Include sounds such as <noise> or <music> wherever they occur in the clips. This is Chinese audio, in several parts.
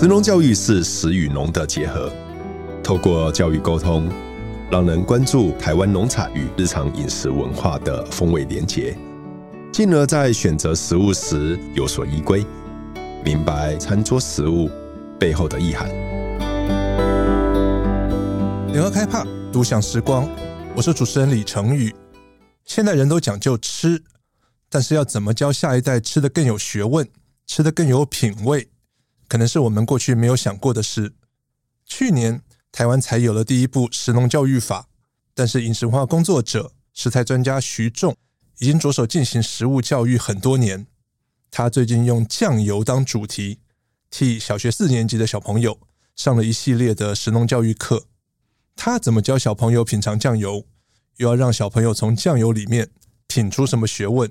食农教育是食与农的结合，透过教育沟通，让人关注台湾农产与日常饮食文化的风味连结，进而在选择食物时有所依归，明白餐桌食物背后的意涵。联合开帕独享时光，我是主持人李成宇。现代人都讲究吃，但是要怎么教下一代吃得更有学问，吃得更有品味，可能是我们过去没有想过的事。去年，台湾才有了第一部食农教育法，但是饮食文化工作者、食材专家徐仲已经着手进行食物教育很多年。他最近用酱油当主题，替小学四年级的小朋友上了一系列的食农教育课。他怎么教小朋友品尝酱油？又要让小朋友从酱油里面品出什么学问？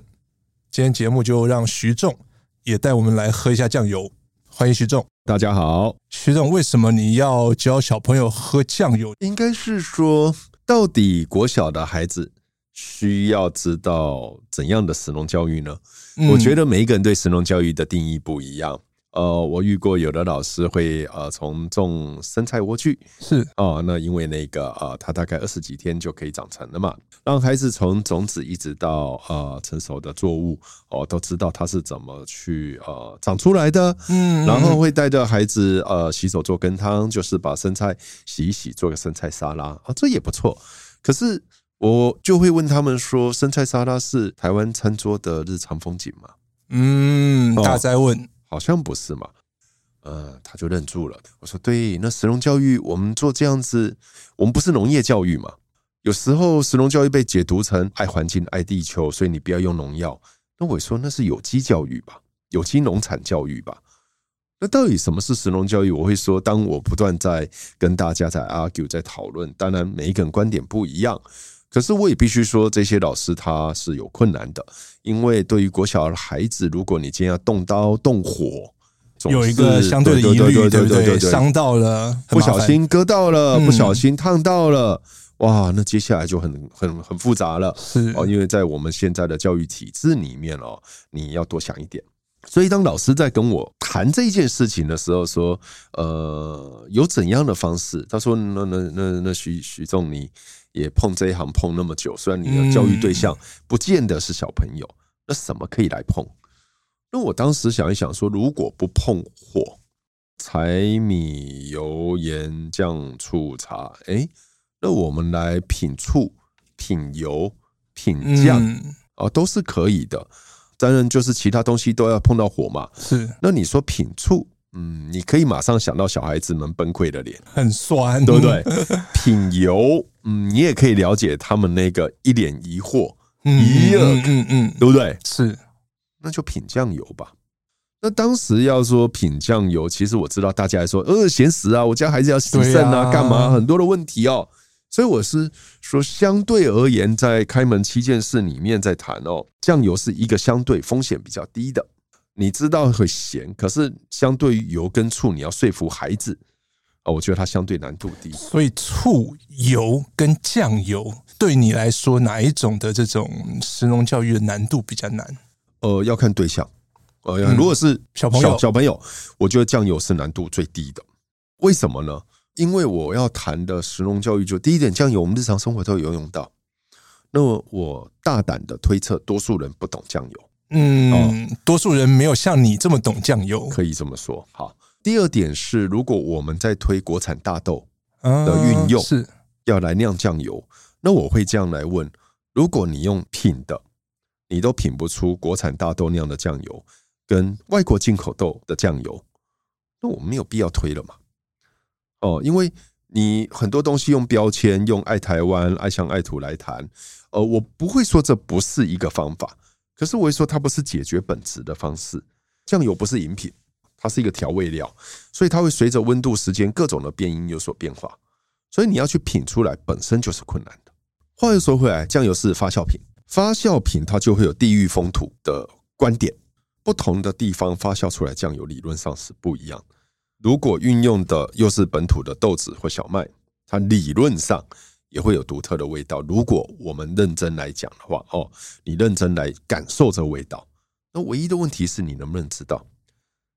今天节目就让徐仲也带我们来喝一下酱油。欢迎徐总，大家好。徐总，为什么你要教小朋友喝酱油？应该是说，到底国小的孩子需要知道怎样的神农教育呢？嗯，我觉得每一个人对神农教育的定义不一样。呃，我遇过有的老师会呃从种生菜莴苣是哦、呃，那因为那个呃，它大概二十几天就可以长成了嘛，让孩子从种子一直到呃成熟的作物哦、呃，都知道它是怎么去呃长出来的，嗯，然后会带着孩子呃洗手做羹汤，就是把生菜洗一洗做个生菜沙拉啊、呃，这也不错。可是我就会问他们说，生菜沙拉是台湾餐桌的日常风景吗？嗯，大家问。呃好像不是嘛，呃，他就愣住了。我说：“对，那石农教育我们做这样子，我们不是农业教育嘛？有时候石农教育被解读成爱环境、爱地球，所以你不要用农药。那我说那是有机教育吧，有机农产教育吧？那到底什么是石农教育？我会说，当我不断在跟大家在 argue 在讨论，当然每一个人观点不一样。”可是我也必须说，这些老师他是有困难的，因为对于国小的孩子，如果你今天要动刀动火，有一个相对的疑虑，对不对？伤到了，不小心割到了，不小心烫到了，哇，那接下来就很很很复杂了。是哦，因为在我们现在的教育体制里面哦，你要多想一点。所以当老师在跟我谈这件事情的时候，说，呃，有怎样的方式？他说，那那那那徐徐仲你。也碰这一行碰那么久，虽然你的教育对象不见得是小朋友，那什么可以来碰？那我当时想一想说，如果不碰火，柴米油盐酱醋茶，哎，那我们来品醋、品油、品酱啊，都是可以的。当然，就是其他东西都要碰到火嘛。是，那你说品醋？嗯，你可以马上想到小孩子们崩溃的脸，很酸，对不对？品油，嗯，你也可以了解他们那个一脸疑惑，嗯嗯，嗯，对不对？是，那就品酱油吧。那当时要说品酱油，其实我知道大家还说，呃，咸食啊，我家孩子要洗肾啊，干嘛？很多的问题哦。所以我是说，相对而言，在开门七件事里面在谈哦，酱油是一个相对风险比较低的。你知道会咸，可是相对于油跟醋，你要说服孩子啊，我觉得它相对难度低。所以醋、油跟酱油对你来说，哪一种的这种食农教育的难度比较难？呃，要看对象。呃，如果是小朋友，小朋友，我觉得酱油是难度最低的。为什么呢？因为我要谈的食农教育，就第一点，酱油我们日常生活都有用到。那么我大胆的推测，多数人不懂酱油。嗯，多数人没有像你这么懂酱油，可以这么说。好，第二点是，如果我们在推国产大豆的运用，是要来酿酱油，那我会这样来问：如果你用品的，你都品不出国产大豆酿的酱油跟外国进口豆的酱油，那我们没有必要推了嘛？哦，因为你很多东西用标签、用爱台湾、爱乡爱土来谈，呃，我不会说这不是一个方法。可是我会说，它不是解决本质的方式。酱油不是饮品，它是一个调味料，所以它会随着温度、时间各种的变因有所变化。所以你要去品出来，本身就是困难的。话又说回来，酱油是发酵品，发酵品它就会有地域风土的观点，不同的地方发酵出来酱油理论上是不一样。如果运用的又是本土的豆子或小麦，它理论上。也会有独特的味道。如果我们认真来讲的话，哦，你认真来感受这味道，那唯一的问题是你能不能知道？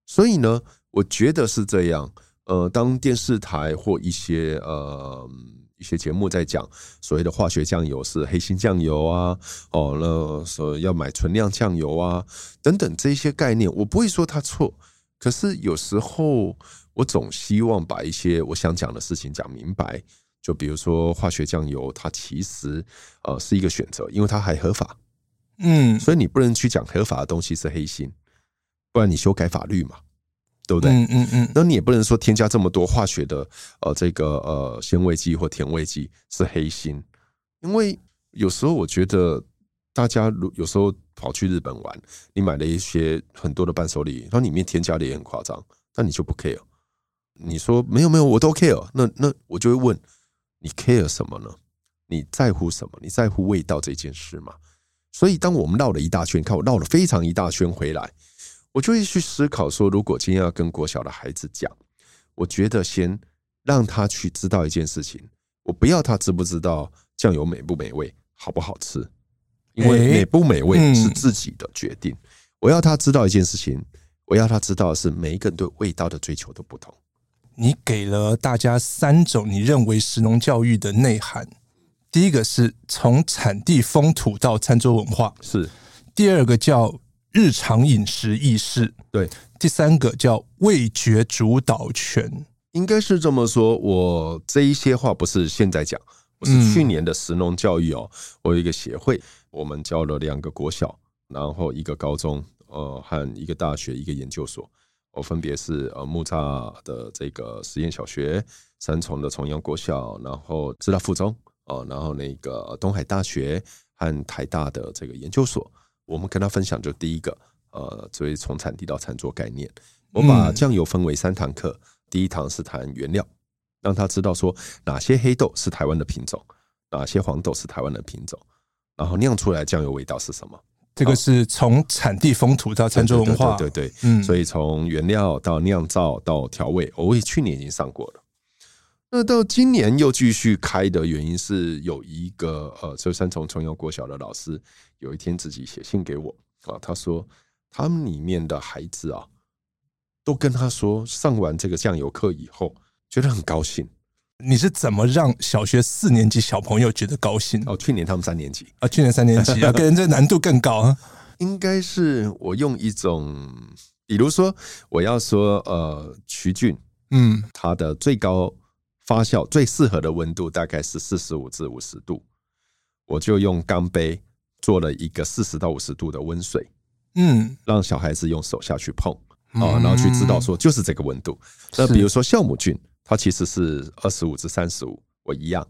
所以呢，我觉得是这样。呃，当电视台或一些呃一些节目在讲所谓的化学酱油是黑心酱油啊，哦，那说要买纯酿酱油啊等等这些概念，我不会说它错。可是有时候我总希望把一些我想讲的事情讲明白。就比如说化学酱油，它其实呃是一个选择，因为它还合法。嗯，所以你不能去讲合法的东西是黑心，不然你修改法律嘛。对不对？嗯嗯嗯。那你也不能说添加这么多化学的呃这个呃鲜味剂或甜味剂是黑心，因为有时候我觉得大家如有时候跑去日本玩，你买了一些很多的伴手礼，它里面添加的也很夸张，那你就不 care。你说没有没有，我都 care。那那我就会问你 care 什么呢？你在乎什么？你在乎味道这件事吗？所以当我们绕了一大圈，看我绕了非常一大圈回来。我就会去思考说，如果今天要跟国小的孩子讲，我觉得先让他去知道一件事情，我不要他知不知道酱油美不美味，好不好吃，因为美不美味是自己的决定。我要他知道一件事情，我要他知道的是每一个人对味道的追求都不同。你给了大家三种你认为食农教育的内涵，第一个是从产地风土到餐桌文化，是；第二个叫。日常饮食意识，对，第三个叫味觉主导权，应该是这么说。我这一些话不是现在讲，我是去年的食农教育哦。我有一个协会，我们教了两个国小，然后一个高中，呃，和一个大学，一个研究所。我分别是呃木栅的这个实验小学，三重的重阳国小，然后师大附中，哦，然后那个东海大学和台大的这个研究所。我们跟他分享，就第一个，呃，所以从产地到餐桌概念，我把酱油分为三堂课。第一堂是谈原料，让他知道说哪些黑豆是台湾的品种，哪些黄豆是台湾的品种，然后酿出来酱油味道是什么。这个是从产地风土到餐桌文化，对对所以从原料到酿造到调味，我去年已经上过了。那到今年又继续开的原因是有一个呃，就三重重阳国小的老师有一天自己写信给我啊，他说他们里面的孩子啊，都跟他说上完这个酱油课以后觉得很高兴。你是怎么让小学四年级小朋友觉得高兴？哦，去年他们三年级啊，去年三年级啊，<laughs> 跟这难度更高啊。应该是我用一种，比如说我要说呃，曲菌，嗯，它的最高。发酵最适合的温度大概是四十五至五十度，我就用钢杯做了一个四十到五十度的温水，嗯，让小孩子用手下去碰啊，然后去知道说就是这个温度。那比如说酵母菌，它其实是二十五至三十五，我一样。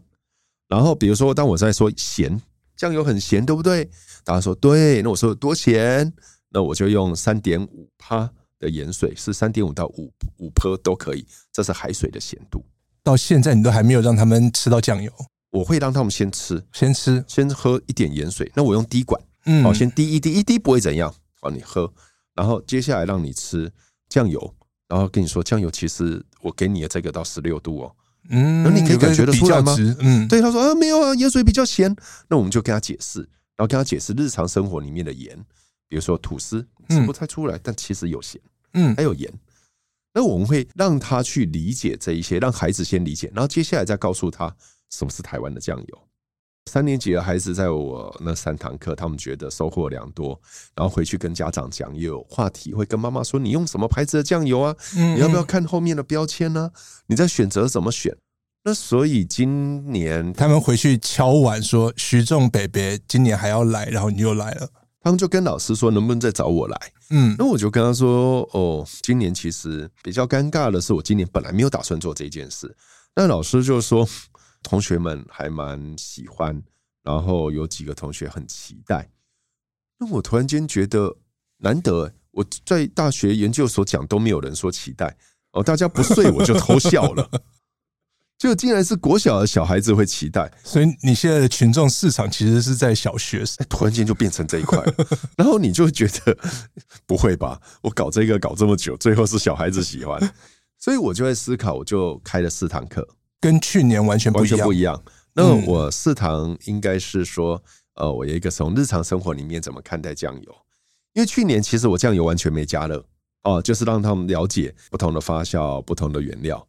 然后比如说当我在说咸，酱油很咸，对不对？大家说对，那我说有多咸？那我就用三点五帕的盐水，是三点五到五五帕都可以，这是海水的咸度。到现在你都还没有让他们吃到酱油，我会让他们先吃，先吃，先喝一点盐水。那我用滴管，嗯，好，先滴一滴，一滴不会怎样，好，你喝，然后接下来让你吃酱油，然后跟你说酱油其实我给你的这个到十六度哦，嗯，那你可以感觉得出来吗？嗯，对，他说啊没有啊，盐水比较咸，那我们就跟他解释，然后跟他解释日常生活里面的盐，比如说吐司吃不太出来，但其实有咸，嗯，还有盐。那我们会让他去理解这一些，让孩子先理解，然后接下来再告诉他什么是台湾的酱油。三年级的孩子在我那三堂课，他们觉得收获良多，然后回去跟家长讲，也有话题，会跟妈妈说：“你用什么牌子的酱油啊？你要不要看后面的标签呢？你在选择怎么选？”那所以今年他们回去敲完说：“徐仲北北今年还要来，然后你又来了。”他们就跟老师说：“能不能再找我来？”嗯，那我就跟他说：“哦，今年其实比较尴尬的是，我今年本来没有打算做这件事。那老师就说，同学们还蛮喜欢，然后有几个同学很期待。那我突然间觉得难得，我在大学研究所讲都没有人说期待哦，大家不睡我就偷笑了。<laughs> ”就竟然是国小的小孩子会期待，所以你现在的群众市场其实是在小学，突然间就变成这一块，<laughs> 然后你就觉得不会吧？我搞这个搞这么久，最后是小孩子喜欢，所以我就在思考，我就开了四堂课，跟去年完全完全不一样。那我四堂应该是说，呃，我有一个从日常生活里面怎么看待酱油，因为去年其实我酱油完全没加热，哦，就是让他们了解不同的发酵、不同的原料。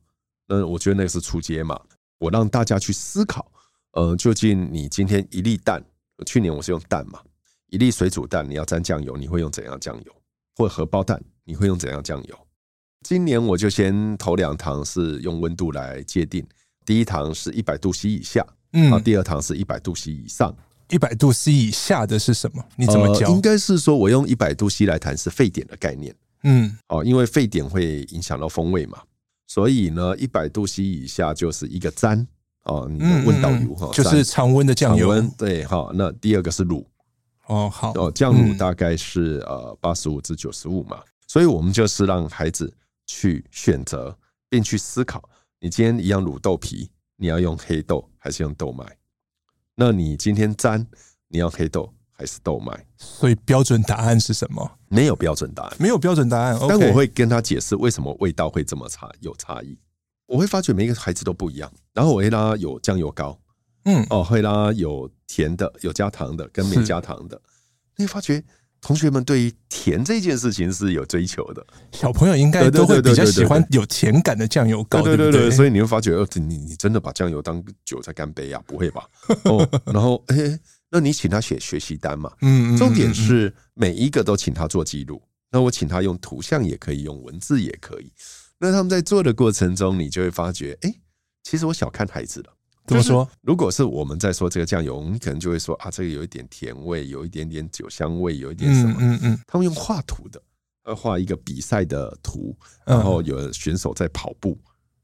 那我觉得那个是初阶嘛，我让大家去思考，呃，究竟你今天一粒蛋，去年我是用蛋嘛，一粒水煮蛋，你要沾酱油，你会用怎样酱油？或荷包蛋，你会用怎样酱油？今年我就先头两堂是用温度来界定，第一堂是一百度 C 以下，嗯，第二堂是一百度 C 以上。一百度 C 以下的是什么？你怎么教？应该是说我用一百度 C 来谈是沸点的概念，嗯，哦，因为沸点会影响到风味嘛。所以呢，一百度 C 以下就是一个粘哦，你的温导油哈，就是常温的酱油。对哈，那第二个是卤哦，好哦，酱卤大概是呃八十五至九十五嘛。所以我们就是让孩子去选择，并去思考：你今天一样卤豆皮，你要用黑豆还是用豆麦？那你今天沾，你要黑豆？还是豆麦，所以标准答案是什么？没有标准答案，没有标准答案。但我会跟他解释为什么味道会这么差，有差异。我会发觉每一个孩子都不一样，然后我会让他有酱油膏，嗯，哦，会让他有甜的、有加糖的跟没加糖的。你会发觉同学们对于甜这件事情是有追求的，小朋友应该都会比较喜欢有甜感的酱油膏，对对对。所以你会发觉，哦，你你真的把酱油当酒在干杯啊？不会吧？<laughs> 哦，然后哎。那你请他写学习单嘛？嗯，重点是每一个都请他做记录。那我请他用图像也可以，用文字也可以。那他们在做的过程中，你就会发觉，哎，其实我小看孩子了。怎么说？如果是我们在说这个酱油，你可能就会说啊，这个有一点甜味，有一点点酒香味，有一点什么？嗯嗯。他们用画图的，呃，画一个比赛的图，然后有选手在跑步，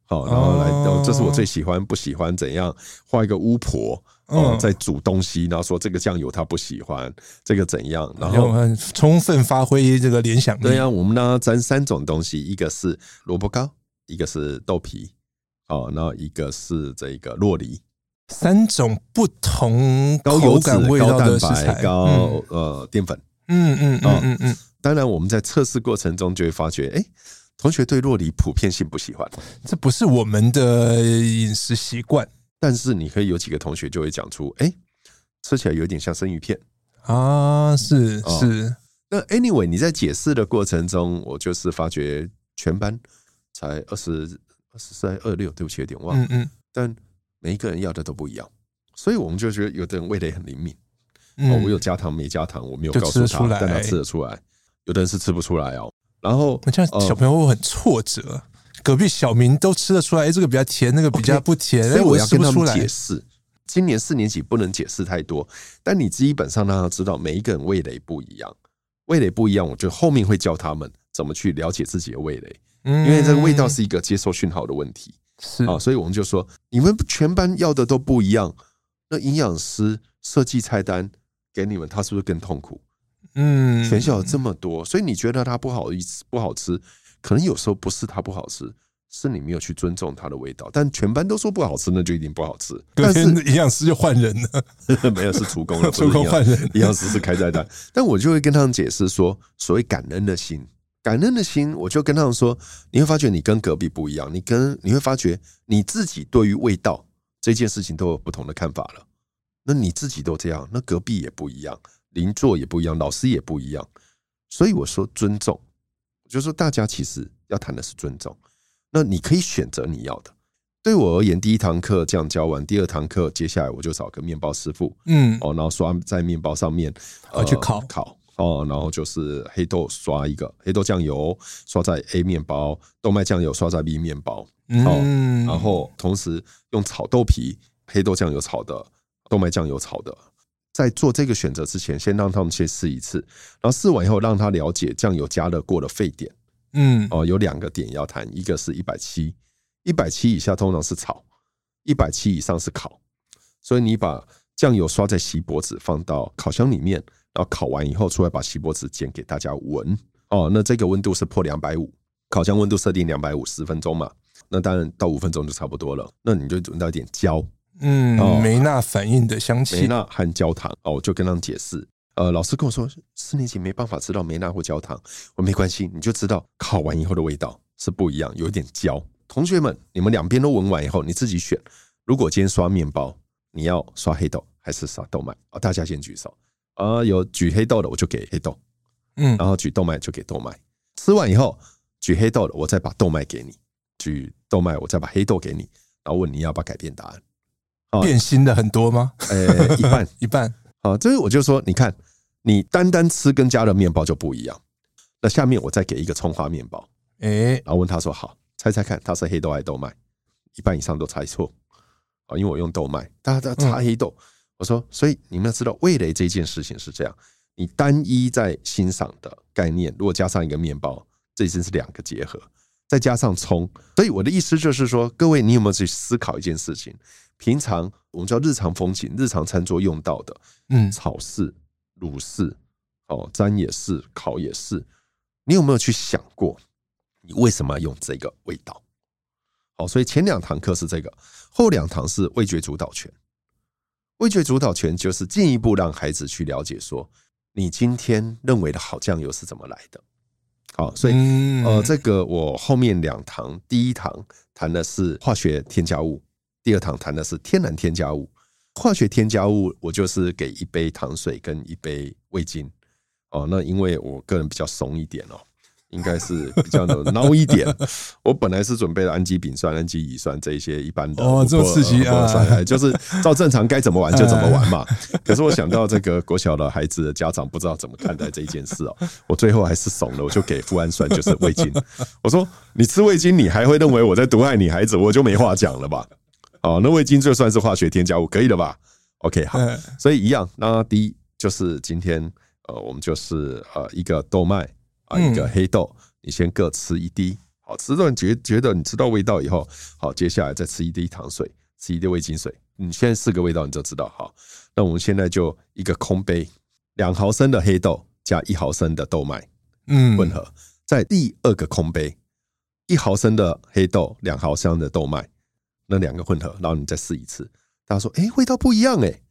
好，然后来，这是我最喜欢，不喜欢怎样？画一个巫婆。哦，在煮东西，然后说这个酱油他不喜欢，这个怎样？然后充分发挥这个联想力。对呀，我们呢沾三种东西，一个是萝卜糕，一个是豆皮，哦，然后一个是这个洛梨，三种不同高油脂、高蛋白、高呃淀粉。嗯嗯嗯嗯嗯。当然，我们在测试过程中就会发觉，哎，同学对洛梨普遍性不喜欢，这不是我们的饮食习惯。但是你可以有几个同学就会讲出，哎，吃起来有点像生鱼片啊，是是。那 anyway，你在解释的过程中，我就是发觉全班才二十二十三二六，对不起，有点忘。嗯嗯。但每一个人要的都不一样，所以我们就觉得有的人味蕾很灵敏。哦，我有加糖没加糖，我没有告诉他，但他吃得出来。有的人是吃不出来哦。然后那这样小朋友会很挫折。隔壁小明都吃得出来，哎，这个比较甜，那个比较不甜。所以我要跟他们解释，今年四年级不能解释太多，但你基本上让他知道每一个人味蕾不一样，味蕾不一样，我就后面会教他们怎么去了解自己的味蕾，因为这个味道是一个接受讯号的问题。是啊，所以我们就说，你们全班要的都不一样，那营养师设计菜单给你们，他是不是更痛苦？嗯，全校有这么多，所以你觉得他不好意思，不好吃。可能有时候不是它不好吃，是你没有去尊重它的味道。但全班都说不好吃，那就一定不好吃。<laughs> 但是营养师就换人了，<laughs> 没有是厨工了，<laughs> 厨工换人，营养师是开菜单。但我就会跟他们解释说，所谓感恩的心，感恩的心，我就跟他们说，你会发觉你跟隔壁不一样，你跟你会发觉你自己对于味道这件事情都有不同的看法了。那你自己都这样，那隔壁也不一样，邻座也不一样，老师也不一样。所以我说尊重。就是说，大家其实要谈的是尊重。那你可以选择你要的。对我而言，第一堂课这样教完，第二堂课接下来我就找个面包师傅，嗯，哦，然后刷在面包上面，呃，去烤烤哦，然后就是黑豆刷一个黑豆酱油刷在 A 面包，豆麦酱油刷在 B 面包，嗯，然后同时用炒豆皮，黑豆酱油炒的，豆麦酱油炒的。在做这个选择之前，先让他们先试一次，然后试完以后，让他了解酱油加热过的沸点。嗯，哦，有两个点要谈，一个是一百七，一百七以下通常是炒，一百七以上是烤。所以你把酱油刷在锡箔纸，放到烤箱里面，然后烤完以后出来，把锡箔纸剪给大家闻。哦，那这个温度是破两百五，烤箱温度设定两百五十分钟嘛？那当然到五分钟就差不多了。那你就闻到一点焦。嗯，梅纳反应的香气，梅纳和焦糖哦，我就跟他们解释。呃，老师跟我说，四年级没办法知道梅纳或焦糖，我没关系，你就知道烤完以后的味道是不一样，有一点焦。同学们，你们两边都闻完以后，你自己选。如果今天刷面包，你要刷黑豆还是刷豆麦？啊，大家先举手。啊，有举黑豆的，我就给黑豆。嗯，然后举豆麦就给豆麦。吃完以后举黑豆的，我再把豆麦给你；举豆麦，我再把黑豆给你，然后问你要不要改变答案。变心的很多吗？呃，一半 <laughs> 一半。好，这是我就说，你看，你单单吃跟加了面包就不一样。那下面我再给一个葱花面包，哎，然后问他说：“好，猜猜看，他是黑豆还是豆麦？”一半以上都猜错。啊，因为我用豆麦，大家猜黑豆。我说，所以你们要知道，味蕾这件事情是这样：你单一在欣赏的概念，如果加上一个面包，这已经是两个结合，再加上葱。所以我的意思就是说，各位，你有没有去思考一件事情？平常我们叫日常风景、日常餐桌用到的，嗯，炒式、卤式，哦，沾也是，烤也是，你有没有去想过，你为什么要用这个味道？好，所以前两堂课是这个。后两堂是味觉主导权，味觉主导权就是进一步让孩子去了解说，你今天认为的好酱油是怎么来的。好，所以呃，这个我后面两堂，第一堂谈的是化学添加物，第二堂谈的是天然添加物。化学添加物，我就是给一杯糖水跟一杯味精。哦，那因为我个人比较怂一点哦。应该是比较的孬一点。我本来是准备了氨基丙酸、氨基乙酸这一些一般的哦，这么刺激啊！<laughs> 就是照正常该怎么玩就怎么玩嘛。可是我想到这个国小的孩子的家长不知道怎么看待这一件事哦，我最后还是怂了，我就给富氨酸，就是味精。我说你吃味精，你还会认为我在毒害你孩子，我就没话讲了吧？哦，那味精就算是化学添加物，可以了吧？OK，好，所以一样。那第一就是今天呃，我们就是呃一个豆麦。啊，一个黑豆，你先各吃一滴，好，吃到你觉觉得你吃到味道以后，好，接下来再吃一滴糖水，吃一滴味精水，你现在四个味道你就知道，好，那我们现在就一个空杯，两毫升的黑豆加一毫升的豆麦，嗯，混合，在第二个空杯，一毫升的黑豆，两毫升的豆麦，那两个混合，然后你再试一次，大家说，哎，味道不一样，哎，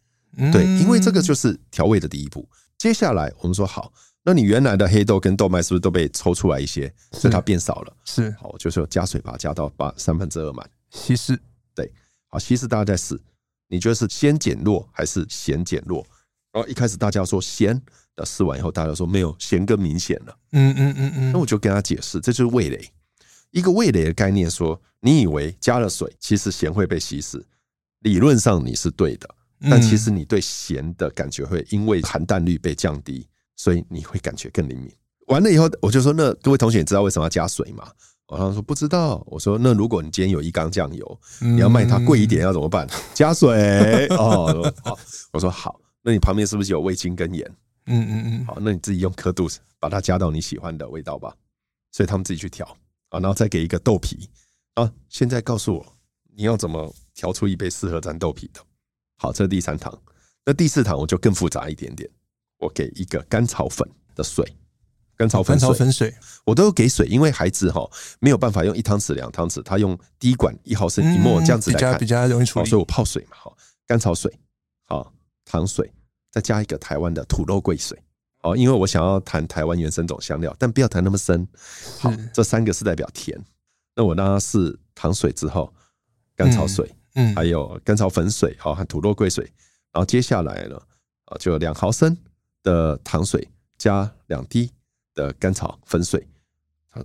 对，因为这个就是调味的第一步，接下来我们说好。那你原来的黑豆跟豆麦是不是都被抽出来一些，所以它变少了？是，好，就是加水把它加到八三分之二满。稀释，对，好，稀释大家在试，你觉得是先减弱还是咸减弱？然后一开始大家说咸那，试完以后大家说没有，咸更明显了。嗯嗯嗯嗯，那我就跟他解释，这就是味蕾，一个味蕾的概念，说你以为加了水，其实咸会被稀释，理论上你是对的，但其实你对咸的感觉会因为含氮率被降低。所以你会感觉更灵敏。完了以后，我就说：“那各位同学，你知道为什么要加水吗？”我他说：“不知道。”我说：“那如果你今天有一缸酱油，你要卖它贵一点，要怎么办？加水 <laughs> 哦。”我说：“好。”那你旁边是不是有味精跟盐？嗯嗯嗯。好，那你自己用刻度把它加到你喜欢的味道吧。所以他们自己去调啊，然后再给一个豆皮啊。现在告诉我，你要怎么调出一杯适合蘸豆皮的？好，这是第三堂。那第四堂我就更复杂一点点。我给一个甘草粉的水，甘草粉粉水，我都给水，因为孩子哈没有办法用一汤匙、两汤匙，他用滴管一毫升一沫这样子来看，比较容易处理。所以我泡水嘛，哈，甘草水，好，糖水，再加一个台湾的土肉桂水，哦，因为我想要谈台湾原生种香料，但不要谈那么深。好，这三个是代表甜，那我让它是糖水之后，甘草水，嗯，还有甘草粉水，好，和土肉桂水，然后接下来呢，啊，就两毫升。的糖水加两滴的甘草粉水，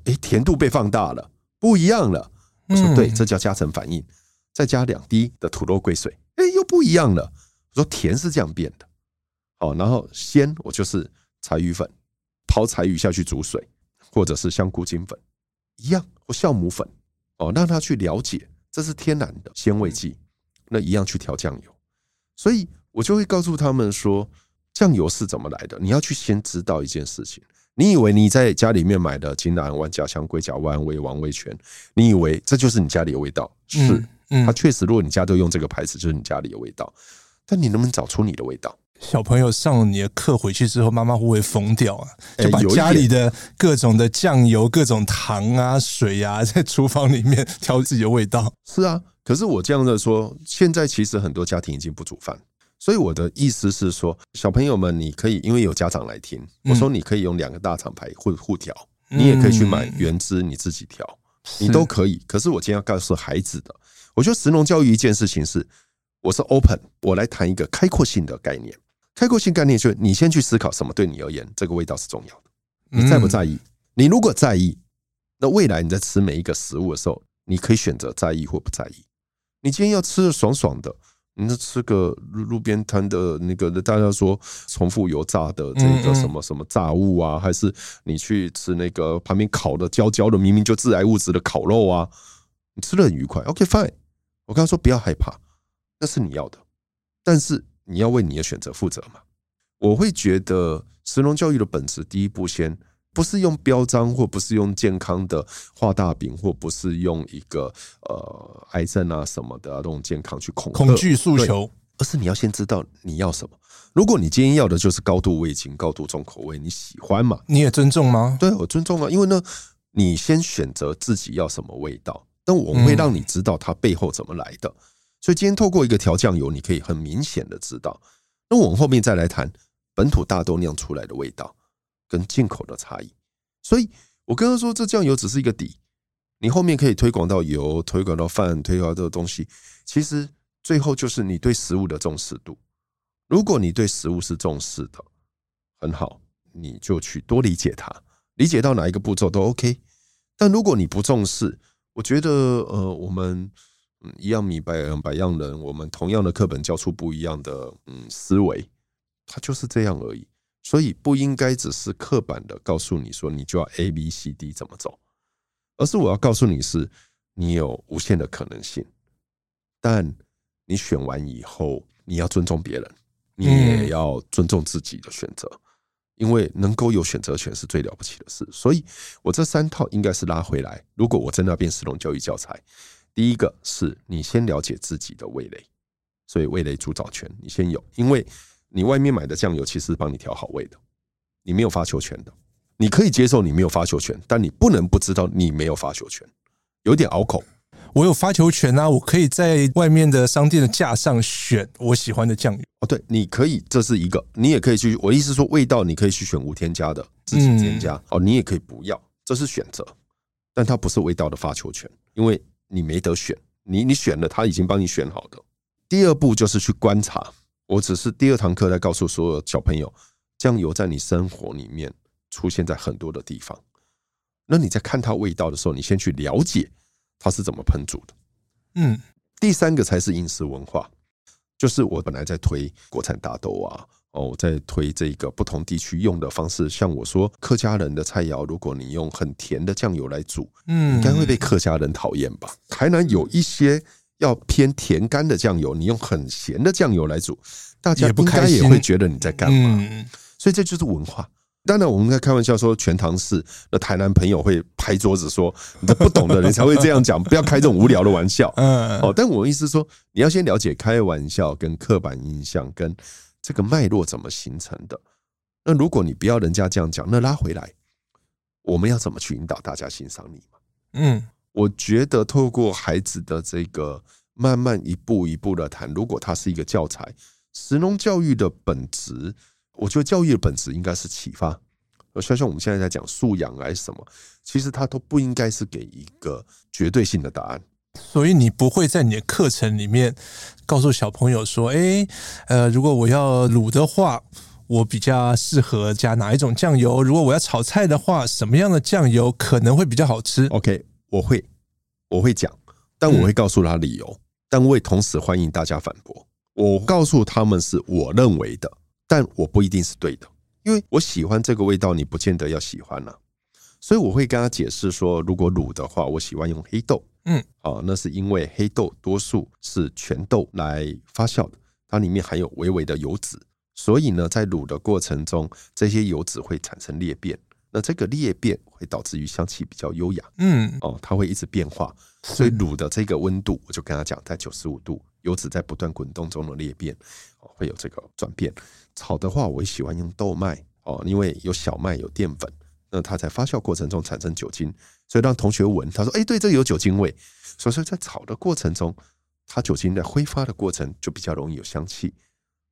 哎，甜度被放大了，不一样了。我说对，这叫加成反应。再加两滴的土肉桂水，哎，又不一样了。我说甜是这样变的。好，然后鲜我就是柴鱼粉，泡柴鱼下去煮水，或者是香菇精粉一样，或酵母粉哦，让他去了解这是天然的鲜味剂，那一样去调酱油。所以我就会告诉他们说。酱油是怎么来的？你要去先知道一件事情。你以为你在家里面买的金兰湾、家乡龟甲湾、味王味全，你以为这就是你家里的味道？是，它确实，如果你家都用这个牌子，就是你家里的味道。但你能不能找出你的味道？小朋友上了你的课回去之后，妈妈会不会疯掉啊？就把家里的各种的酱油、各种糖啊、水啊，在厨房里面调自己的味道。是啊，可是我这样的说，现在其实很多家庭已经不煮饭。所以我的意思是说，小朋友们，你可以因为有家长来听，我说你可以用两个大厂牌互互调，你也可以去买原汁你自己调，你都可以。可是我今天要告诉孩子的，我觉得石农教育一件事情是，我是 open，我来谈一个开阔性的概念。开阔性概念就是你先去思考什么对你而言这个味道是重要的，你在不在意？你如果在意，那未来你在吃每一个食物的时候，你可以选择在意或不在意。你今天要吃的爽爽的，你就吃个路路边摊的那个大家说重复油炸的这个什么什么炸物啊，还是你去吃那个旁边烤的焦焦的，明明就致癌物质的烤肉啊，你吃的很愉快。OK fine，我跟他说不要害怕，那是你要的，但是你要为你的选择负责嘛。我会觉得神龙教育的本质，第一步先不是用标章，或不是用健康的画大饼，或不是用一个呃癌症啊什么的这种健康去恐恐惧诉求，而是你要先知道你要什么。如果你今天要的就是高度味精、高度重口味，你喜欢吗？你也尊重吗？对，我尊重啊，因为呢，你先选择自己要什么味道，但我们会让你知道它背后怎么来的。所以今天透过一个调酱油，你可以很明显的知道。那我们后面再来谈。本土大豆酿出来的味道跟进口的差异，所以我刚刚说这酱油只是一个底，你后面可以推广到油，推广到饭，推广到这个东西。其实最后就是你对食物的重视度。如果你对食物是重视的，很好，你就去多理解它，理解到哪一个步骤都 OK。但如果你不重视，我觉得呃，我们一样米百百样人，我们同样的课本教出不一样的嗯思维。它就是这样而已，所以不应该只是刻板的告诉你说你就要 A B C D 怎么走，而是我要告诉你是，你有无限的可能性，但你选完以后，你要尊重别人，你也要尊重自己的选择，因为能够有选择权是最了不起的事。所以我这三套应该是拉回来，如果我真的要变食农教育教材，第一个是你先了解自己的味蕾，所以味蕾主导权你先有，因为。你外面买的酱油其实是帮你调好味的，你没有发球权的。你可以接受你没有发球权，但你不能不知道你没有发球权。有点拗口，我有发球权啊！我可以在外面的商店的架上选我喜欢的酱油。哦，对，你可以，这是一个，你也可以去。我意思说，味道你可以去选无添加的，自己添加。哦，你也可以不要，这是选择，但它不是味道的发球权，因为你没得选，你你选了，他已经帮你选好的。第二步就是去观察。我只是第二堂课在告诉所有小朋友，酱油在你生活里面出现在很多的地方。那你在看它味道的时候，你先去了解它是怎么烹煮的。嗯，第三个才是饮食文化，就是我本来在推国产大豆啊，哦，我在推这个不同地区用的方式。像我说客家人的菜肴，如果你用很甜的酱油来煮，嗯，应该会被客家人讨厌吧？台南有一些。要偏甜甘的酱油，你用很咸的酱油来煮，大家应该也会觉得你在干嘛？所以这就是文化。当然，我们在开玩笑说全唐诗，那台南朋友会拍桌子说：“你这不懂的人才会这样讲，不要开这种无聊的玩笑。<laughs> ”哦，但我意思是说，你要先了解开玩笑跟刻板印象跟这个脉络怎么形成的。那如果你不要人家这样讲，那拉回来，我们要怎么去引导大家欣赏你嘛？嗯。我觉得透过孩子的这个慢慢一步一步的谈，如果它是一个教材，石农教育的本质，我觉得教育的本质应该是启发。而像像我们现在在讲素养还是什么，其实它都不应该是给一个绝对性的答案。所以你不会在你的课程里面告诉小朋友说：“诶，呃，如果我要卤的话，我比较适合加哪一种酱油？如果我要炒菜的话，什么样的酱油可能会比较好吃？”OK。我会，我会讲，但我会告诉他理由，但我也同时欢迎大家反驳。我告诉他们是我认为的，但我不一定是对的，因为我喜欢这个味道，你不见得要喜欢啊。所以我会跟他解释说，如果卤的话，我喜欢用黑豆，嗯，啊，那是因为黑豆多数是全豆来发酵的，它里面含有微微的油脂，所以呢，在卤的过程中，这些油脂会产生裂变。那这个裂变会导致于香气比较优雅，嗯，哦，它会一直变化，所以卤的这个温度，我就跟他讲，在九十五度，油脂在不断滚动中的裂变，哦，会有这个转变。炒的话，我也喜欢用豆麦，哦，因为有小麦有淀粉，那它在发酵过程中产生酒精，所以让同学闻，他说，哎，对，这个有酒精味，所以说在炒的过程中，它酒精在挥发的过程就比较容易有香气，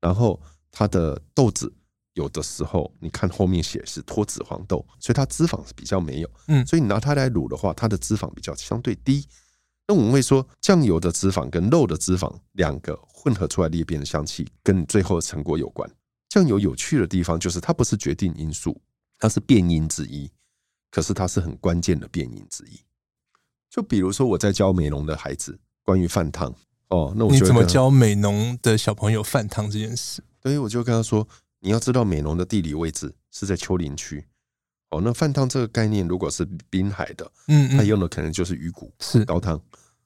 然后它的豆子。有的时候，你看后面写是脱脂黄豆，所以它脂肪是比较没有，嗯，所以你拿它来卤的话，它的脂肪比较相对低。那我们会说，酱油的脂肪跟肉的脂肪两个混合出来裂变的香气，跟最后的成果有关。酱油有趣的地方就是它不是决定因素，它是变因之一。可是它是很关键的变因之一。就比如说我在教美容的孩子关于饭汤哦，那我你怎么教美浓的小朋友饭汤这件事？所以，我就跟他说，你要知道美浓的地理位置是在丘陵区哦。那饭汤这个概念，如果是滨海的，嗯，他用的可能就是鱼骨是高汤，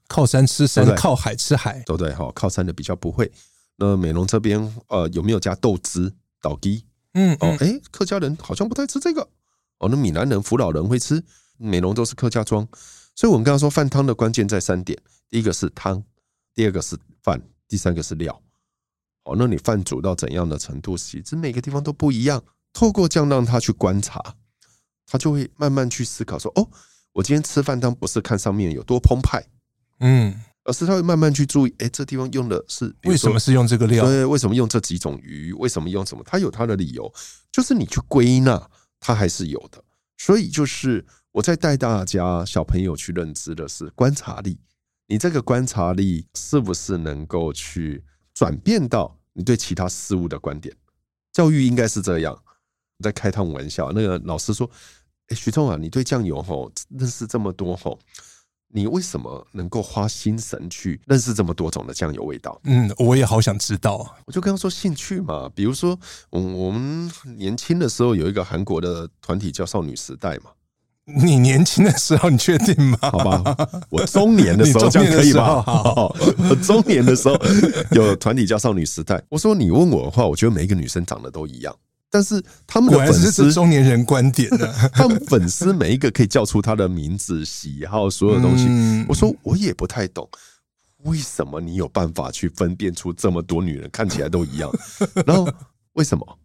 靠山吃山，靠海吃海，对不对？哈，靠山的比较不会。那美浓这边呃有没有加豆汁、倒鸡？嗯哦，哎，客家人好像不太吃这个哦。那闽南人、福佬人会吃，美浓都是客家庄。所以，我们刚刚说饭汤的关键在三点：第一个是汤，第二个是饭，第三个是料。哦，那你饭煮到怎样的程度，其实每个地方都不一样。透过这样让他去观察，他就会慢慢去思考说：哦，我今天吃饭当不是看上面有多澎湃，嗯，而是他会慢慢去注意，哎，这地方用的是为什么是用这个料？对，为什么用这几种鱼？为什么用什么？他有他的理由，就是你去归纳，他还是有的。所以就是。我在带大家小朋友去认知的是观察力，你这个观察力是不是能够去转变到你对其他事物的观点？教育应该是这样。我在开趟玩笑，那个老师说：“哎，徐聪啊，你对酱油吼认识这么多吼，你为什么能够花心神去认识这么多种的酱油味道？”嗯，我也好想知道。我就跟他说兴趣嘛，比如说，我我们年轻的时候有一个韩国的团体叫少女时代嘛。你年轻的时候，你确定吗？好吧，我中年的时候 <laughs> 这样可以吗？好，我中年的时候有团体叫少女时代。我说你问我的话，我觉得每一个女生长得都一样，但是他们的粉丝中年人观点的，<laughs> 他们粉丝每一个可以叫出他的名字、喜好，所有东西。我说我也不太懂，为什么你有办法去分辨出这么多女人看起来都一样？然后为什么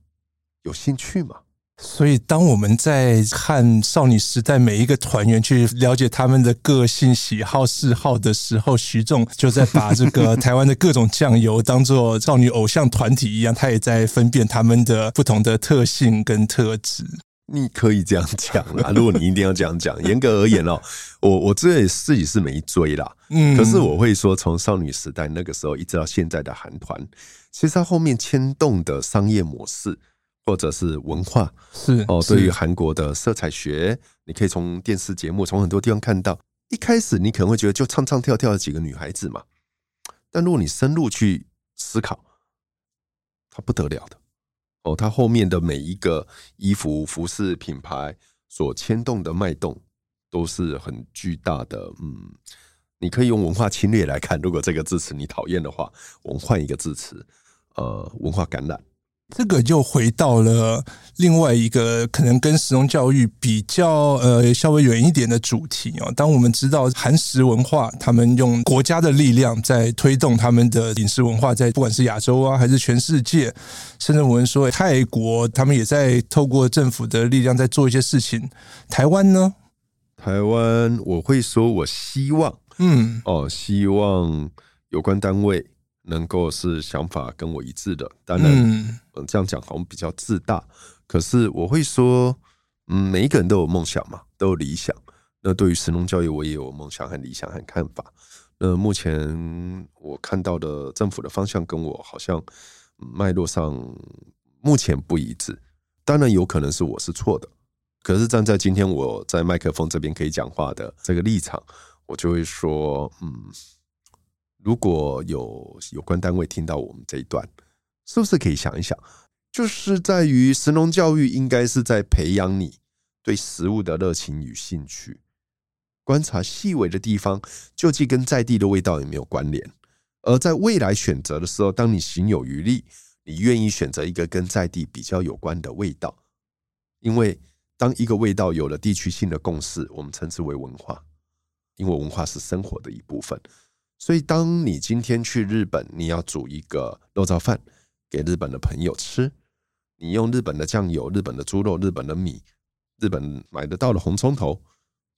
有兴趣吗？所以，当我们在看少女时代每一个团员去了解他们的个性、喜好、嗜好的时候，徐仲就在把这个 <laughs> 台湾的各种酱油当做少女偶像团体一样，他也在分辨他们的不同的特性跟特质。你可以这样讲啦，<laughs> 如果你一定要这样讲，严格而言哦，我我这自己是没追啦，嗯，可是我会说，从少女时代那个时候一直到现在的韩团，其实它后面牵动的商业模式。或者是文化是哦，对于韩国的色彩学，你可以从电视节目、从很多地方看到。一开始你可能会觉得就唱唱跳跳的几个女孩子嘛，但如果你深入去思考，它不得了的哦。它后面的每一个衣服、服饰品牌所牵动的脉动，都是很巨大的。嗯，你可以用文化侵略来看，如果这个字词你讨厌的话，我们换一个字词，呃，文化感染。这个就回到了另外一个可能跟食农教育比较呃稍微远一点的主题哦。当我们知道韩食文化，他们用国家的力量在推动他们的饮食文化，在不管是亚洲啊还是全世界，甚至我们说泰国，他们也在透过政府的力量在做一些事情。台湾呢？台湾我会说，我希望，嗯，哦，希望有关单位。能够是想法跟我一致的，当然，嗯，这样讲好像比较自大。可是我会说，嗯，每一个人都有梦想嘛，都有理想。那对于神农教育，我也有梦想和理想和看法。那目前我看到的政府的方向跟我好像脉络上目前不一致。当然有可能是我是错的，可是站在今天我在麦克风这边可以讲话的这个立场，我就会说，嗯。如果有有关单位听到我们这一段，是不是可以想一想？就是在于神农教育应该是在培养你对食物的热情与兴趣，观察细微的地方，究竟跟在地的味道有没有关联？而在未来选择的时候，当你行有余力，你愿意选择一个跟在地比较有关的味道，因为当一个味道有了地区性的共识，我们称之为文化，因为文化是生活的一部分。所以，当你今天去日本，你要煮一个肉燥饭给日本的朋友吃，你用日本的酱油、日本的猪肉、日本的米、日本买得到的红葱头，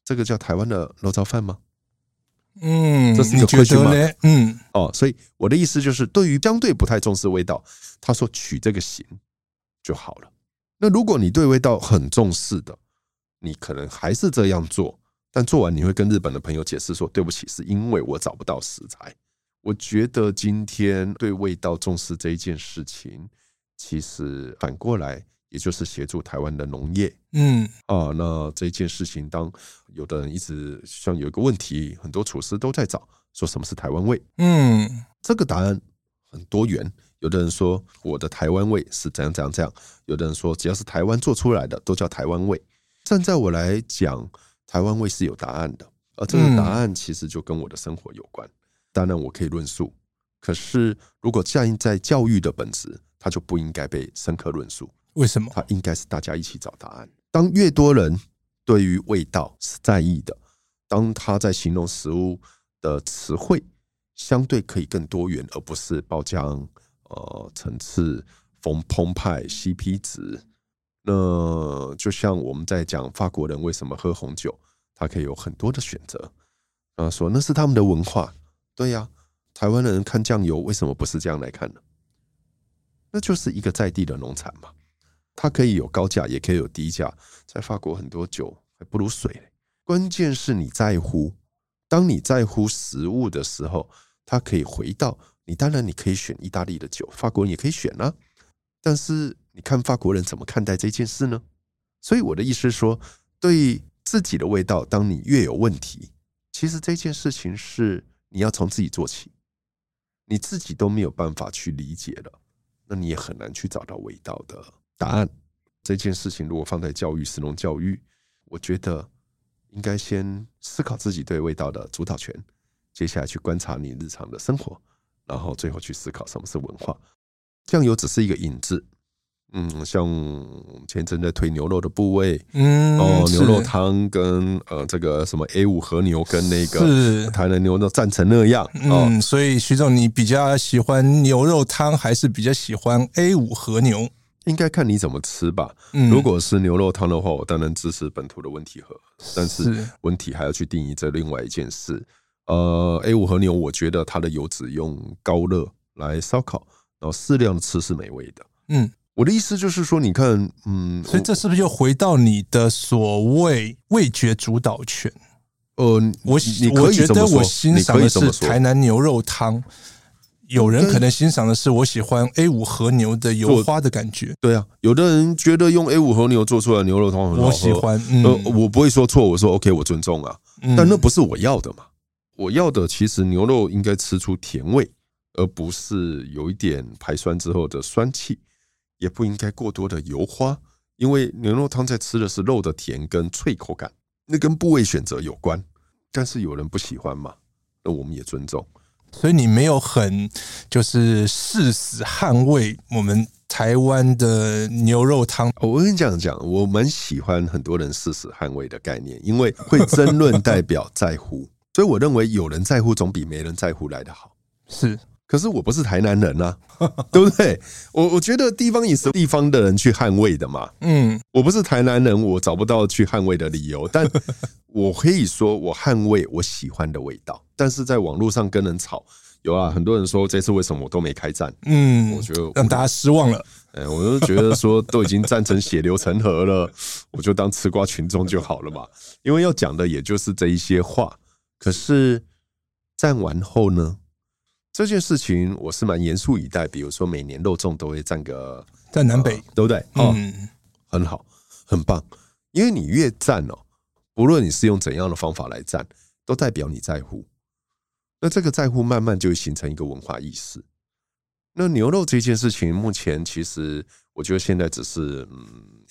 这个叫台湾的肉燥饭吗？嗯，这是一个规矩吗？嗯，哦，所以我的意思就是，对于相对不太重视味道，他说取这个形就好了。那如果你对味道很重视的，你可能还是这样做。但做完你会跟日本的朋友解释说：“对不起，是因为我找不到食材。”我觉得今天对味道重视这一件事情，其实反过来也就是协助台湾的农业。嗯啊，那这件事情，当有的人一直像有一个问题，很多厨师都在找，说什么是台湾味？嗯，这个答案很多元。有的人说我的台湾味是怎样怎样怎样，有的人说只要是台湾做出来的都叫台湾味。站在我来讲，台湾味是有答案的，而这个答案其实就跟我的生活有关。当然我可以论述，可是如果站在教育的本质，它就不应该被深刻论述。为什么？它应该是大家一起找答案。当越多人对于味道是在意的，当他在形容食物的词汇相对可以更多元，而不是爆浆。呃，层次丰澎湃，CP 值。那就像我们在讲法国人为什么喝红酒，他可以有很多的选择。啊，说那是他们的文化。对呀，台湾人看酱油为什么不是这样来看呢？那就是一个在地的农产嘛，它可以有高价，也可以有低价。在法国很多酒还不如水。关键是你在乎，当你在乎食物的时候，它可以回到。你当然你可以选意大利的酒，法国人也可以选啊。但是你看法国人怎么看待这件事呢？所以我的意思是说，对自己的味道，当你越有问题，其实这件事情是你要从自己做起。你自己都没有办法去理解了，那你也很难去找到味道的答案。这件事情如果放在教育、食农教育，我觉得应该先思考自己对味道的主导权，接下来去观察你日常的生活。然后最后去思考什么是文化，酱油只是一个引子。嗯，像前阵在推牛肉的部位，嗯，哦，牛肉汤跟呃这个什么 A 五和牛跟那个台南牛肉战成那样，嗯，所以徐总你比较喜欢牛肉汤还是比较喜欢 A 五和牛？应该看你怎么吃吧。嗯如果是牛肉汤的话，我当然支持本土的温体和，但是温体还要去定义这另外一件事。呃，A 五和牛，我觉得它的油脂用高热来烧烤，然后适量的吃是美味的。嗯，我的意思就是说，你看，嗯，所以这是不是又回到你的所谓味觉主导权？呃，我你我觉得我欣赏的是台南牛肉汤，有人可能欣赏的是我喜欢 A 五和牛的油花的感觉。对啊，有的人觉得用 A 五和牛做出来的牛肉汤很好喝，我喜欢。嗯，呃，我不会说错，我说 OK，我尊重啊，但那不是我要的嘛。我要的其实牛肉应该吃出甜味，而不是有一点排酸之后的酸气，也不应该过多的油花，因为牛肉汤在吃的是肉的甜跟脆口感，那跟部位选择有关。但是有人不喜欢嘛，那我们也尊重。所以你没有很就是誓死捍卫我们台湾的牛肉汤。我跟你讲讲，我蛮喜欢很多人誓死捍卫的概念，因为会争论代表在乎。<laughs> 所以我认为有人在乎总比没人在乎来得好。是，可是我不是台南人啊，<laughs> 对不对？我我觉得地方也是地方的人去捍卫的嘛。嗯，我不是台南人，我找不到去捍卫的理由。但我可以说，我捍卫我喜欢的味道。<laughs> 但是在网络上跟人吵，有啊，很多人说这次为什么我都没开战？嗯，我觉得让大家失望了。<laughs> 哎，我就觉得说都已经战成血流成河了，我就当吃瓜群众就好了嘛。因为要讲的也就是这一些话。可是战完后呢？这件事情我是蛮严肃以待。比如说，每年肉粽都会占个占南北，对不对？嗯，很好，很棒。因为你越战哦，不论你是用怎样的方法来战，都代表你在乎。那这个在乎慢慢就会形成一个文化意识。那牛肉这件事情，目前其实我觉得现在只是嗯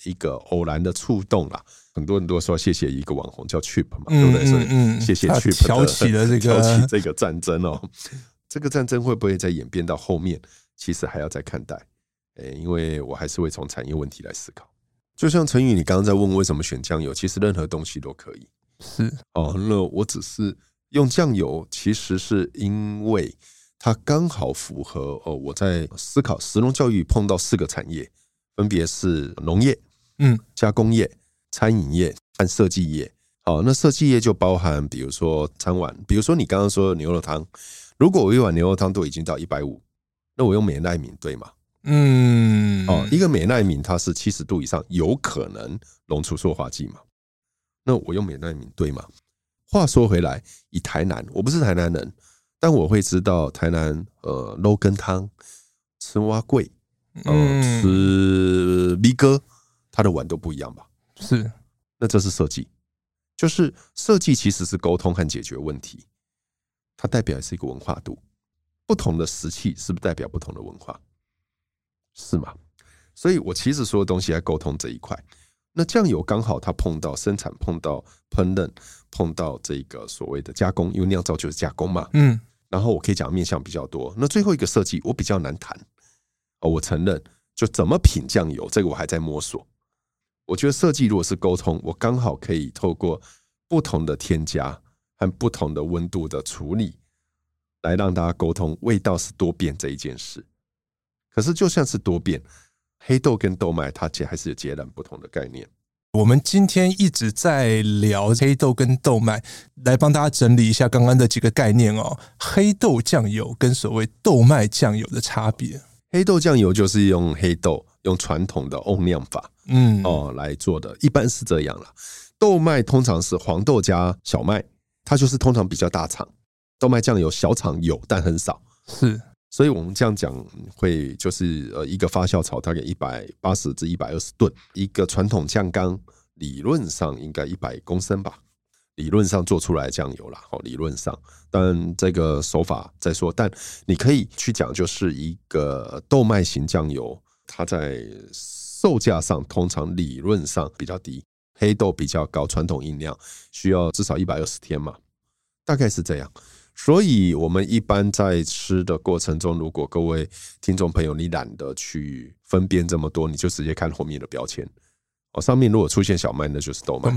一个偶然的触动啦。很多人都说谢谢一个网红叫 Chip 嘛，对不对？所以谢谢 Chip 挑起了这个 <laughs> 挑起这个战争哦。这个战争会不会再演变到后面？其实还要再看待。诶，因为我还是会从产业问题来思考。就像陈宇，你刚刚在问为什么选酱油，其实任何东西都可以。是哦，那我只是用酱油，其实是因为。它刚好符合哦，我在思考石农教育碰到四个产业，分别是农业、嗯，加工业、餐饮业和设计业。好，那设计业就包含，比如说餐碗，比如说你刚刚说的牛肉汤，如果我一碗牛肉汤都已经到一百五，那我用美耐皿对吗？嗯，哦，一个美耐皿它是七十度以上，有可能溶出塑化剂嘛？那我用美耐皿对吗？话说回来，以台南，我不是台南人。但我会知道台南呃，肉羹汤吃蛙贵，呃，吃米哥，它的碗都不一样吧？是，那这是设计，就是设计其实是沟通和解决问题，它代表的是一个文化度，不同的石器是不是代表不同的文化？是吗？所以我其实所有东西在沟通这一块。那酱油刚好它碰到生产，碰到烹饪，碰到这个所谓的加工，因为酿造就是加工嘛。嗯。然后我可以讲面向比较多。那最后一个设计我比较难谈哦，我承认，就怎么品酱油，这个我还在摸索。我觉得设计如果是沟通，我刚好可以透过不同的添加和不同的温度的处理，来让大家沟通味道是多变这一件事。可是就算是多变。黑豆跟豆麦，它其实还是有截然不同的概念。我们今天一直在聊黑豆跟豆麦，来帮大家整理一下刚刚的几个概念哦。黑豆酱油跟所谓豆麦酱油的差别。黑豆酱油就是用黑豆，用传统的瓮酿法，嗯哦来做的，一般是这样了。豆麦通常是黄豆加小麦，它就是通常比较大厂。豆麦酱油小厂有，但很少。是。所以我们这样讲会就是呃一个发酵槽大概一百八十至一百二十吨，一个传统酱缸理论上应该一百公升吧，理论上做出来酱油啦，好，理论上，但这个手法再说，但你可以去讲就是一个豆麦型酱油，它在售价上通常理论上比较低，黑豆比较高，传统印量需要至少一百二十天嘛，大概是这样。所以，我们一般在吃的过程中，如果各位听众朋友你懒得去分辨这么多，你就直接看后面的标签哦。上面如果出现小麦，那就是豆麦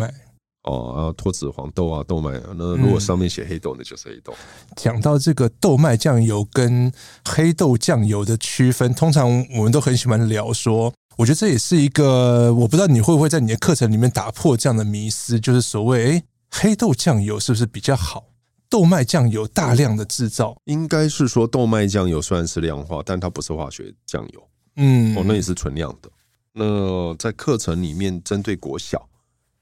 哦。然后脱脂黄豆啊，豆麦。那如果上面写黑豆，那就是黑豆。讲到这个豆麦酱油跟黑豆酱油的区分，通常我们都很喜欢聊说，我觉得这也是一个，我不知道你会不会在你的课程里面打破这样的迷思，就是所谓，诶，黑豆酱油是不是比较好？豆麦酱油大量的制造，应该是说豆麦酱油虽然是量化，但它不是化学酱油。嗯，哦，那也是纯量的。那在课程里面，针对国小，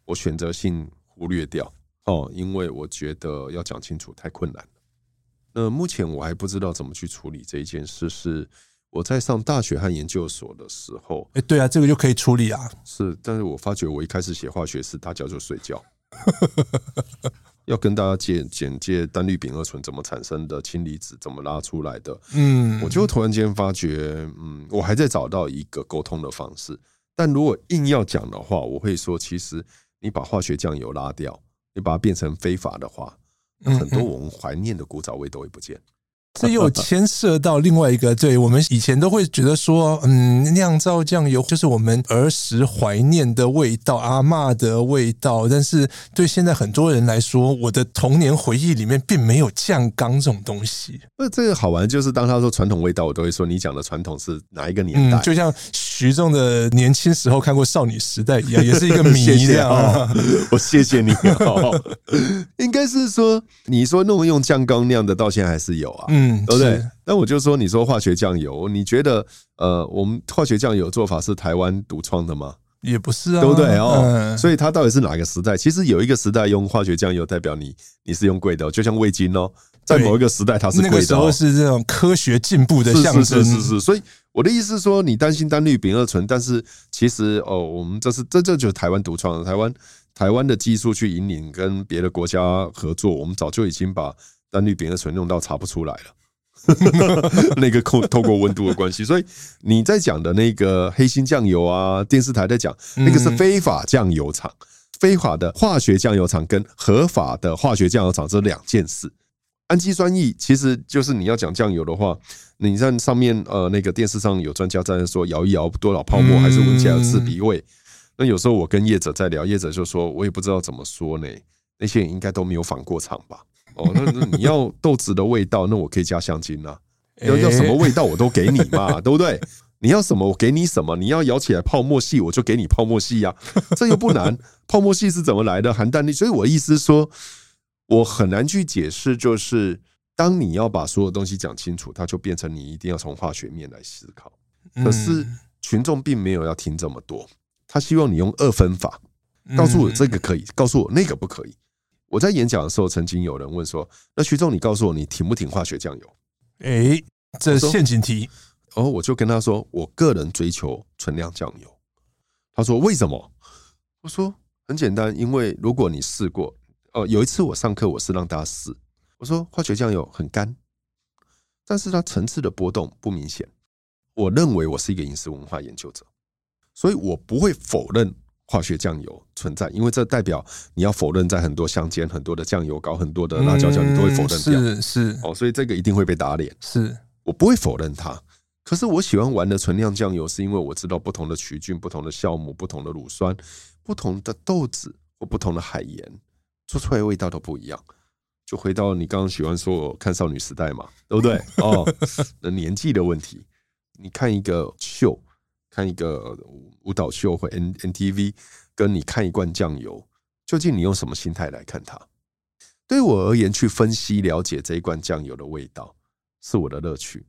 我选择性忽略掉哦，因为我觉得要讲清楚太困难了。那目前我还不知道怎么去处理这一件事。是我在上大学和研究所的时候，哎，对啊，这个就可以处理啊。是，但是我发觉我一开始写化学是，大家就睡觉。<laughs> 要跟大家简简介单氯丙二醇怎么产生的，氢离子怎么拉出来的。嗯，我就突然间发觉，嗯，我还在找到一个沟通的方式。但如果硬要讲的话，我会说，其实你把化学酱油拉掉，你把它变成非法的话，很多我们怀念的古早味都会不见。这又牵涉到另外一个，对，我们以前都会觉得说，嗯，酿造酱油就是我们儿时怀念的味道，阿嬷的味道。但是对现在很多人来说，我的童年回忆里面并没有酱缸这种东西。那这个好玩，就是当他说传统味道，我都会说你讲的传统是哪一个年代？嗯，就像徐仲的年轻时候看过少女时代一样，也是一个谜一样。<laughs> <laughs> 我谢谢你，<laughs> 应该是说你说那么用酱缸酿的，到现在还是有啊。嗯。嗯，对不对？那我就说，你说化学酱油，你觉得呃，我们化学酱油做法是台湾独创的吗？也不是啊，对不对哦？所以它到底是哪个时代？其实有一个时代用化学酱油，代表你你是用贵的，就像味精哦，在某一个时代它是贵的，那个时候是这种科学进步的象征。是是是。所以我的意思是说，你担心单氯丙二醇，但是其实哦，我们这是这这就是台湾独创的，台湾台湾的技术去引领跟别的国家合作，我们早就已经把。单氯丙二醇弄到查不出来了，<laughs> 那个透透过温度的关系，所以你在讲的那个黑心酱油啊，电视台在讲那个是非法酱油厂，非法的化学酱油厂跟合法的化学酱油厂这两件事。氨基酸液其实就是你要讲酱油的话，你在上面呃那个电视上有专家在说摇一摇多少泡沫，还是闻起来有刺鼻味。那有时候我跟业者在聊，业者就说我也不知道怎么说呢，那些人应该都没有访过厂吧。哦，那那你要豆子的味道，那我可以加香精啊。要要什么味道我都给你嘛，对不对？你要什么我给你什么。你要摇起来泡沫细，我就给你泡沫细呀，这又不难。泡沫细是怎么来的？含氮力。所以我意思说，我很难去解释，就是当你要把所有东西讲清楚，它就变成你一定要从化学面来思考。可是群众并没有要听这么多，他希望你用二分法，告诉我这个可以，告诉我那个不可以。我在演讲的时候，曾经有人问说：“那徐总，你告诉我，你挺不挺化学酱油？”哎，这陷阱题。哦，我就跟他说：“我个人追求纯酿酱油。他说为什么？我说很简单，因为如果你试过，哦，有一次我上课我是让大家试，我说化学酱油很干，但是它层次的波动不明显。我认为我是一个饮食文化研究者，所以我不会否认化学酱油存在，因为这代表你要否认在很多乡间很多的酱油膏、很多的辣椒酱，你都会否认掉。是是哦，所以这个一定会被打脸。是我不会否认它，可是我喜欢玩的纯酿酱油，是因为我知道不同的曲菌、不同的酵母、不同的乳酸、不同的豆子或不同的海盐做出来的味道都不一样。就回到你刚刚喜欢说我看少女时代嘛，对不对？<laughs> 哦，那年纪的问题。你看一个秀，看一个舞蹈秀或 N N T V，跟你看一罐酱油，究竟你用什么心态来看它？对我而言，去分析了解这一罐酱油的味道是我的乐趣。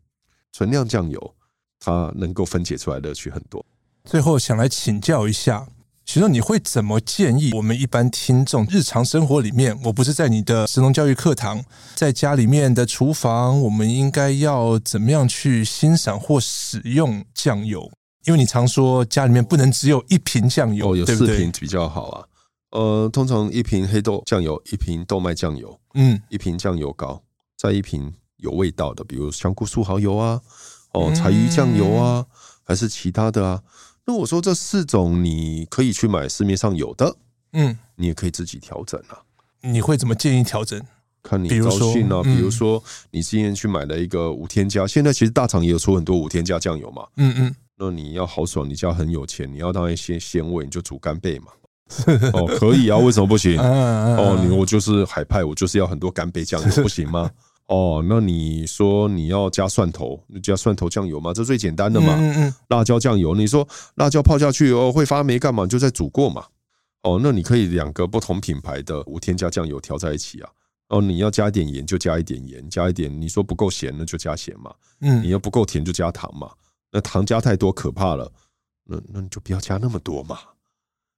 纯酿酱油，它能够分解出来乐趣很多。最后想来请教一下。其实你会怎么建议我们一般听众日常生活里面？我不是在你的食农教育课堂，在家里面的厨房，我们应该要怎么样去欣赏或使用酱油？因为你常说家里面不能只有一瓶酱油，哦，有四瓶比较好啊。呃，通常一瓶黑豆酱油，一瓶豆麦酱油，嗯，一瓶酱油膏，再一瓶有味道的，比如香菇素蚝油啊，哦，柴鱼酱油啊，还是其他的啊。那我说这四种你可以去买市面上有的，嗯，你也可以自己调整啊。你会怎么建议调整？看你高兴啊。比如说，你今天去买了一个无添加，现在其实大厂也有出很多无添加酱油嘛。嗯嗯。那你要豪爽，你家很有钱，你要当一些鲜味，你就煮干贝嘛。哦，可以啊，为什么不行？<laughs> 哦，你我就是海派，我就是要很多干贝酱油，不行吗？哦，那你说你要加蒜头，你加蒜头酱油吗？这最简单的嘛。嗯嗯。辣椒酱油，你说辣椒泡下去哦会发霉干嘛？就再煮过嘛。哦，那你可以两个不同品牌的无添加酱油调在一起啊。哦，你要加一点盐就加一点盐，加一点你说不够咸那就加咸嘛。嗯。你要不够甜就加糖嘛。那糖加太多可怕了，那那你就不要加那么多嘛。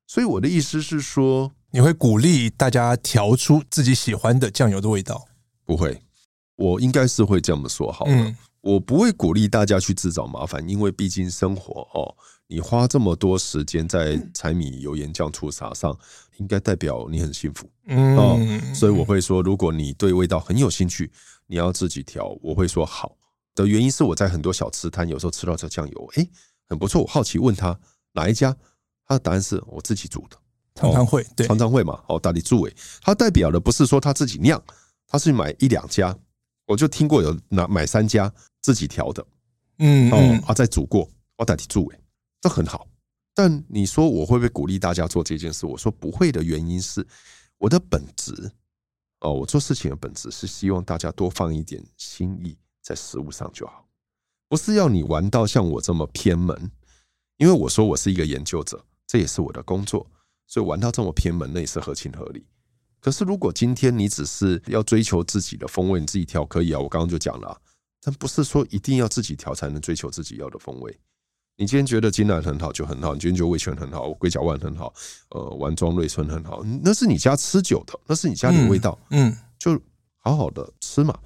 所以我的意思是说，你会鼓励大家调出自己喜欢的酱油的味道？不会。我应该是会这么说好了，我不会鼓励大家去自找麻烦，因为毕竟生活哦，你花这么多时间在柴米油盐酱醋茶上，应该代表你很幸福，哦，所以我会说，如果你对味道很有兴趣，你要自己调，我会说好的原因是我在很多小吃摊有时候吃到这酱油，诶，很不错，我好奇问他哪一家，他的答案是我自己煮的，常常会，对，常常会嘛，哦，大力注诶，他代表的不是说他自己酿，他是买一两家。我就听过有拿买三家自己调的，嗯，哦，啊，再煮过，我代替煮，诶，这很好。但你说我会不会鼓励大家做这件事？我说不会的原因是，我的本质，哦，我做事情的本质是希望大家多放一点心意在食物上就好，不是要你玩到像我这么偏门。因为我说我是一个研究者，这也是我的工作，所以玩到这么偏门，那也是合情合理。可是，如果今天你只是要追求自己的风味，你自己调可以啊。我刚刚就讲了，但不是说一定要自己调才能追求自己要的风味。你今天觉得金兰很好就很好，你今天觉得味全很好，龟甲万很好，呃，丸庄瑞春很好，那是你家吃酒的，那是你家里的味道，嗯，就好好的吃嘛。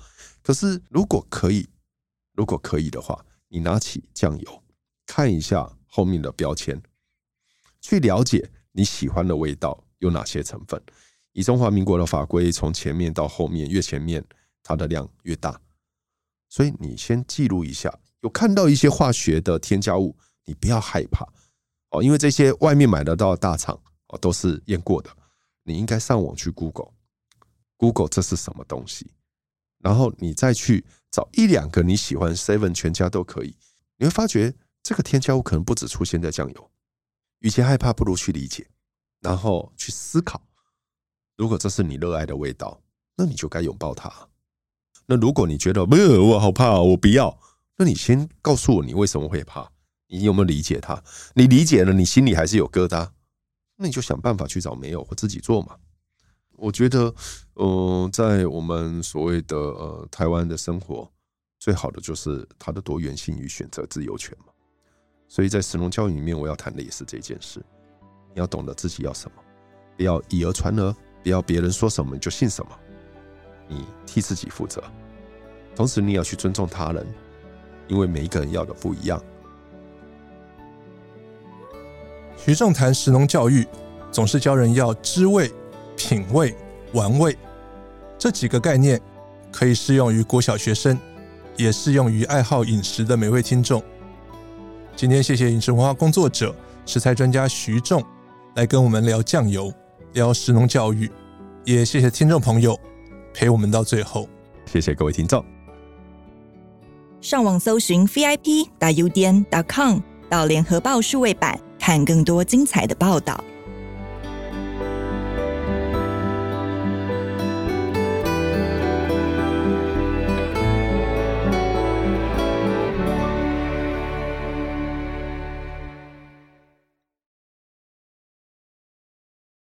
可是，如果可以，如果可以的话，你拿起酱油，看一下后面的标签，去了解你喜欢的味道有哪些成分。以中华民国的法规，从前面到后面，越前面它的量越大，所以你先记录一下。有看到一些化学的添加物，你不要害怕哦，因为这些外面买得到的大厂哦都是验过的。你应该上网去 Google，Google 这是什么东西，然后你再去找一两个你喜欢 Seven 全家都可以，你会发觉这个添加物可能不只出现在酱油。与其害怕，不如去理解，然后去思考。如果这是你热爱的味道，那你就该拥抱它。那如果你觉得没有，我好怕，我不要，那你先告诉我你为什么会怕？你有没有理解它？你理解了，你心里还是有疙瘩，那你就想办法去找没有或自己做嘛。我觉得，嗯，在我们所谓的呃台湾的生活，最好的就是它的多元性与选择自由权嘛。所以在神农教育里面，我要谈的也是这件事。你要懂得自己要什么，不要以讹传讹。不要别人说什么就信什么，你替自己负责，同时你要去尊重他人，因为每一个人要的不一样。徐仲谈神农教育，总是教人要知味、品味、玩味，这几个概念可以适用于国小学生，也适用于爱好饮食的每位听众。今天谢谢饮食文化工作者、食材专家徐仲来跟我们聊酱油，聊食农教育，也谢谢听众朋友陪我们到最后。谢谢各位听众。上网搜寻 vip.udn.com 到联合报数位版，看更多精彩的报道。